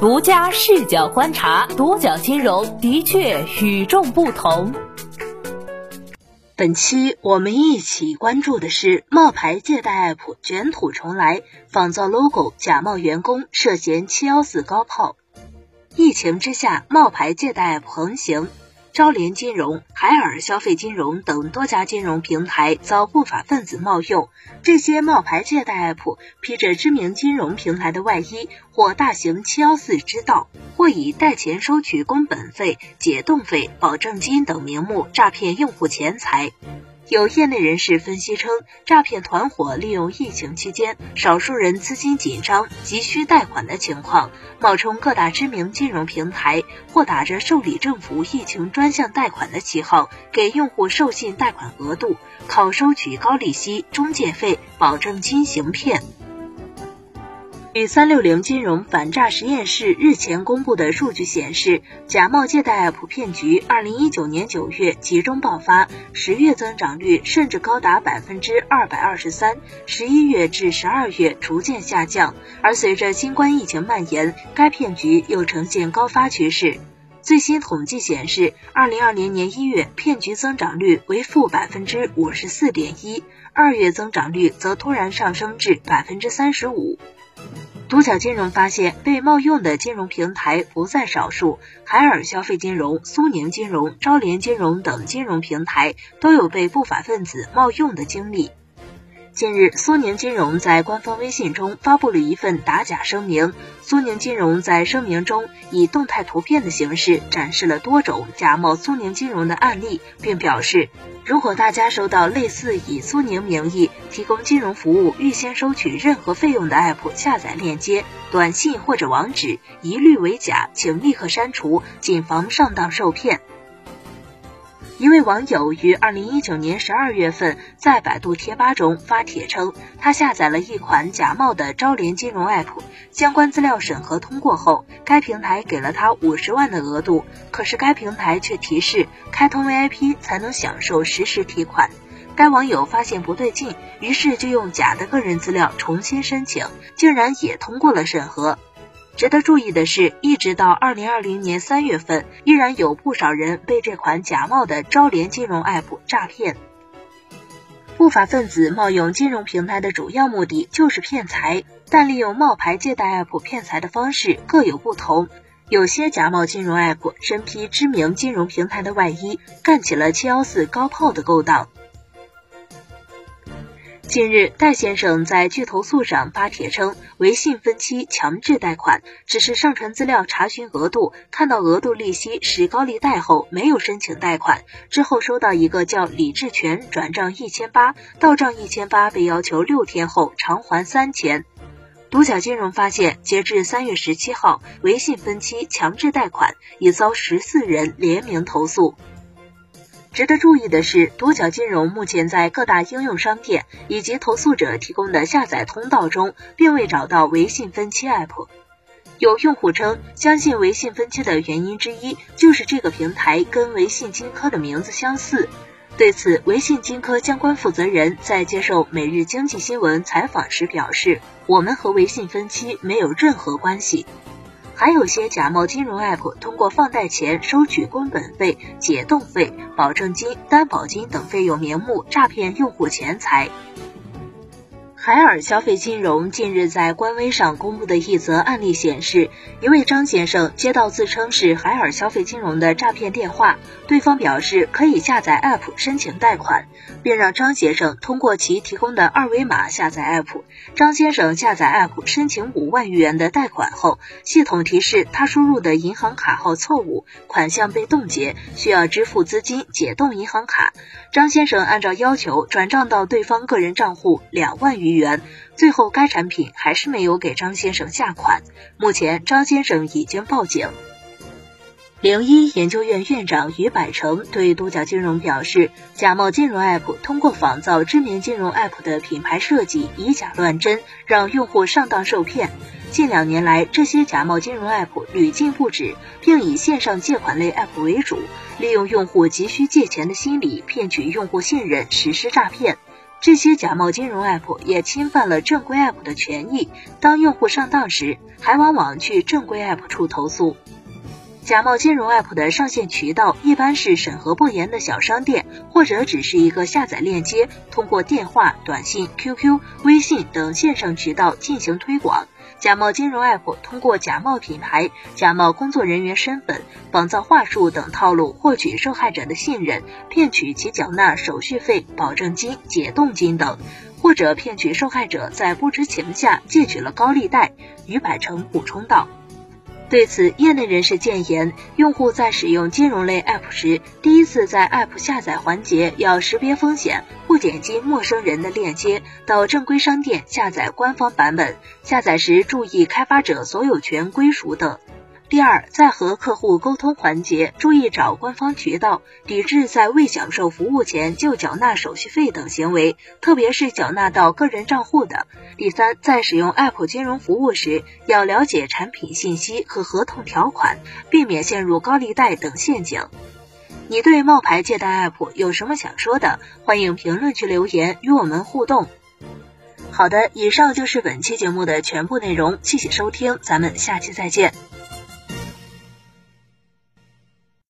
独家视角观察，独角金融的确与众不同。本期我们一起关注的是冒牌借贷 app 卷土重来，仿造 logo 假冒员工涉嫌七幺四高炮。疫情之下，冒牌借贷 app 横行。招联金融、海尔消费金融等多家金融平台遭不法分子冒用。这些冒牌借贷 app 披着知名金融平台的外衣，或大型七幺四之道，或以代钱收取工本费、解冻费、保证金等名目诈骗用户钱财。有业内人士分析称，诈骗团伙利用疫情期间少数人资金紧张、急需贷款的情况，冒充各大知名金融平台，或打着受理政府疫情专项贷款的旗号，给用户授信贷款额度，靠收取高利息、中介费、保证金行骗。据三六零金融反诈实验室日前公布的数据显示，假冒借贷 app 骗局，二零一九年九月集中爆发，十月增长率甚至高达百分之二百二十三，十一月至十二月逐渐下降。而随着新冠疫情蔓延，该骗局又呈现高发趋势。最新统计显示，二零二零年一月骗局增长率为负百分之五十四点一，二月增长率则突然上升至百分之三十五。独角金融发现，被冒用的金融平台不在少数，海尔消费金融、苏宁金融、招联金融等金融平台都有被不法分子冒用的经历。近日，苏宁金融在官方微信中发布了一份打假声明。苏宁金融在声明中以动态图片的形式展示了多种假冒苏宁金融的案例，并表示，如果大家收到类似以苏宁名义提供金融服务、预先收取任何费用的 app 下载链接、短信或者网址，一律为假，请立刻删除，谨防上当受骗。一位网友于二零一九年十二月份在百度贴吧中发帖称，他下载了一款假冒的招联金融 app，相关资料审核通过后，该平台给了他五十万的额度，可是该平台却提示开通 VIP 才能享受实时提款。该网友发现不对劲，于是就用假的个人资料重新申请，竟然也通过了审核。值得注意的是，一直到二零二零年三月份，依然有不少人被这款假冒的招联金融 App 诈骗。不法分子冒用金融平台的主要目的就是骗财，但利用冒牌借贷 App 骗财的方式各有不同。有些假冒金融 App 身披知名金融平台的外衣，干起了七幺四高炮的勾当。近日，戴先生在巨投诉上发帖称，微信分期强制贷款，只是上传资料查询额度，看到额度利息是高利贷后，没有申请贷款。之后收到一个叫李志全转账一千八，到账一千八，被要求六天后偿还三千。独角金融发现，截至三月十七号，微信分期强制贷款已遭十四人联名投诉。值得注意的是，独角金融目前在各大应用商店以及投诉者提供的下载通道中，并未找到微信分期 App。有用户称，相信微信分期的原因之一就是这个平台跟微信金科的名字相似。对此，微信金科相关负责人在接受《每日经济新闻》采访时表示：“我们和微信分期没有任何关系。”还有些假冒金融 app 通过放贷前收取工本费、解冻费、保证金、担保金等费用名目诈骗用户钱财。海尔消费金融近日在官微上公布的一则案例显示，一位张先生接到自称是海尔消费金融的诈骗电话，对方表示可以下载 App 申请贷款，并让张先生通过其提供的二维码下载 App。张先生下载 App 申请五万余元的贷款后，系统提示他输入的银行卡号错误，款项被冻结，需要支付资金解冻银行卡。张先生按照要求转账到对方个人账户两万余元元，最后该产品还是没有给张先生下款。目前张先生已经报警。零一研究院院长于百成对独角金融表示，假冒金融 App 通过仿造知名金融 App 的品牌设计，以假乱真，让用户上当受骗。近两年来，这些假冒金融 App 屡禁不止，并以线上借款类 App 为主，利用用户急需借钱的心理，骗取用户信任，实施诈骗。这些假冒金融 App 也侵犯了正规 App 的权益。当用户上当时，还往往去正规 App 处投诉。假冒金融 App 的上线渠道一般是审核不严的小商店，或者只是一个下载链接，通过电话、短信、QQ、微信等线上渠道进行推广。假冒金融 App 通过假冒品牌、假冒工作人员身份、仿造话术等套路获取受害者的信任，骗取其缴纳手续费、保证金、解冻金等，或者骗取受害者在不知情下借取了高利贷。于百成补充道。对此，业内人士建言，用户在使用金融类 App 时，第一次在 App 下载环节要识别风险，不点击陌生人的链接，到正规商店下载官方版本。下载时注意开发者所有权归属等。第二，在和客户沟通环节，注意找官方渠道，抵制在未享受服务前就缴纳手续费等行为，特别是缴纳到个人账户的。第三，在使用 App 金融服务时，要了解产品信息和合同条款，避免陷入高利贷等陷阱。你对冒牌借贷 App 有什么想说的？欢迎评论区留言与我们互动。好的，以上就是本期节目的全部内容，谢谢收听，咱们下期再见。